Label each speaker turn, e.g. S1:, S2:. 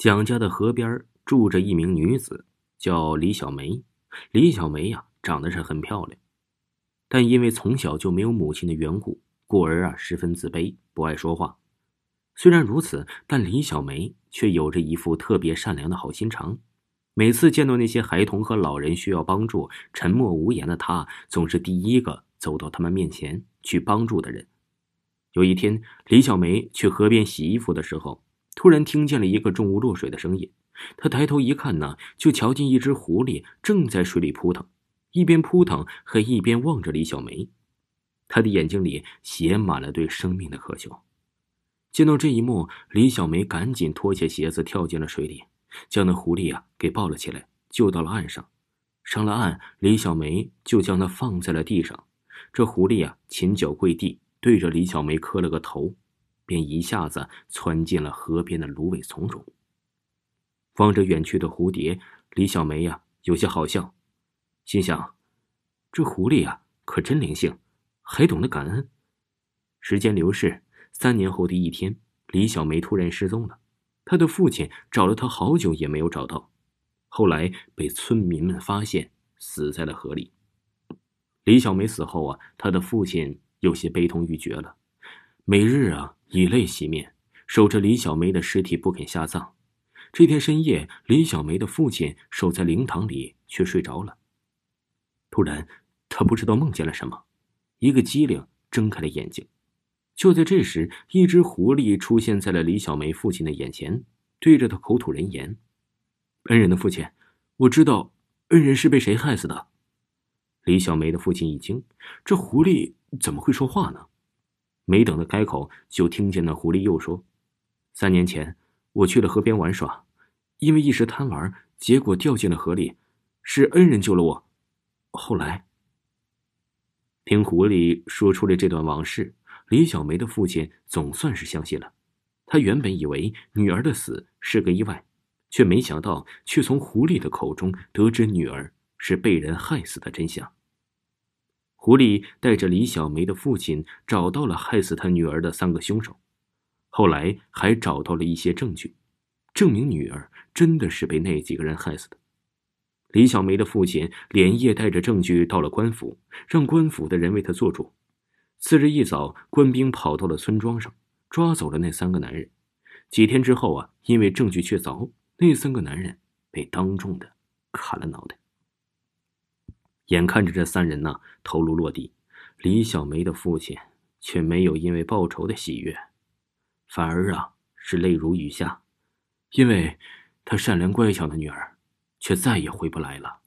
S1: 蒋家的河边住着一名女子，叫李小梅。李小梅呀，长得是很漂亮，但因为从小就没有母亲的缘故，故而啊十分自卑，不爱说话。虽然如此，但李小梅却有着一副特别善良的好心肠。每次见到那些孩童和老人需要帮助，沉默无言的她总是第一个走到他们面前去帮助的人。有一天，李小梅去河边洗衣服的时候，突然听见了一个重物落水的声音。他抬头一看呢，就瞧见一只狐狸正在水里扑腾，一边扑腾还一边望着李小梅。他的眼睛里写满了对生命的渴求。见到这一幕，李小梅赶紧脱下鞋子跳进了水里。将那狐狸啊给抱了起来，救到了岸上。上了岸，李小梅就将它放在了地上。这狐狸啊前脚跪地，对着李小梅磕了个头，便一下子窜进了河边的芦苇丛中。望着远去的蝴蝶，李小梅呀有些好笑，心想：这狐狸呀可真灵性，还懂得感恩。时间流逝，三年后的一天，李小梅突然失踪了。他的父亲找了他好久也没有找到，后来被村民们发现，死在了河里。李小梅死后啊，他的父亲有些悲痛欲绝了，每日啊以泪洗面，守着李小梅的尸体不肯下葬。这天深夜，李小梅的父亲守在灵堂里却睡着了。突然，他不知道梦见了什么，一个机灵睁开了眼睛。就在这时，一只狐狸出现在了李小梅父亲的眼前，对着他口吐人言：“恩人的父亲，我知道恩人是被谁害死的。”李小梅的父亲一惊：“这狐狸怎么会说话呢？”没等他开口，就听见那狐狸又说：“三年前，我去了河边玩耍，因为一时贪玩，结果掉进了河里，是恩人救了我。后来，听狐狸说出了这段往事。”李小梅的父亲总算是相信了，他原本以为女儿的死是个意外，却没想到却从狐狸的口中得知女儿是被人害死的真相。狐狸带着李小梅的父亲找到了害死他女儿的三个凶手，后来还找到了一些证据，证明女儿真的是被那几个人害死的。李小梅的父亲连夜带着证据到了官府，让官府的人为他做主。次日一早，官兵跑到了村庄上，抓走了那三个男人。几天之后啊，因为证据确凿，那三个男人被当众的砍了脑袋。眼看着这三人呢头颅落地，李小梅的父亲却没有因为报仇的喜悦，反而啊是泪如雨下，因为他善良乖巧的女儿却再也回不来了。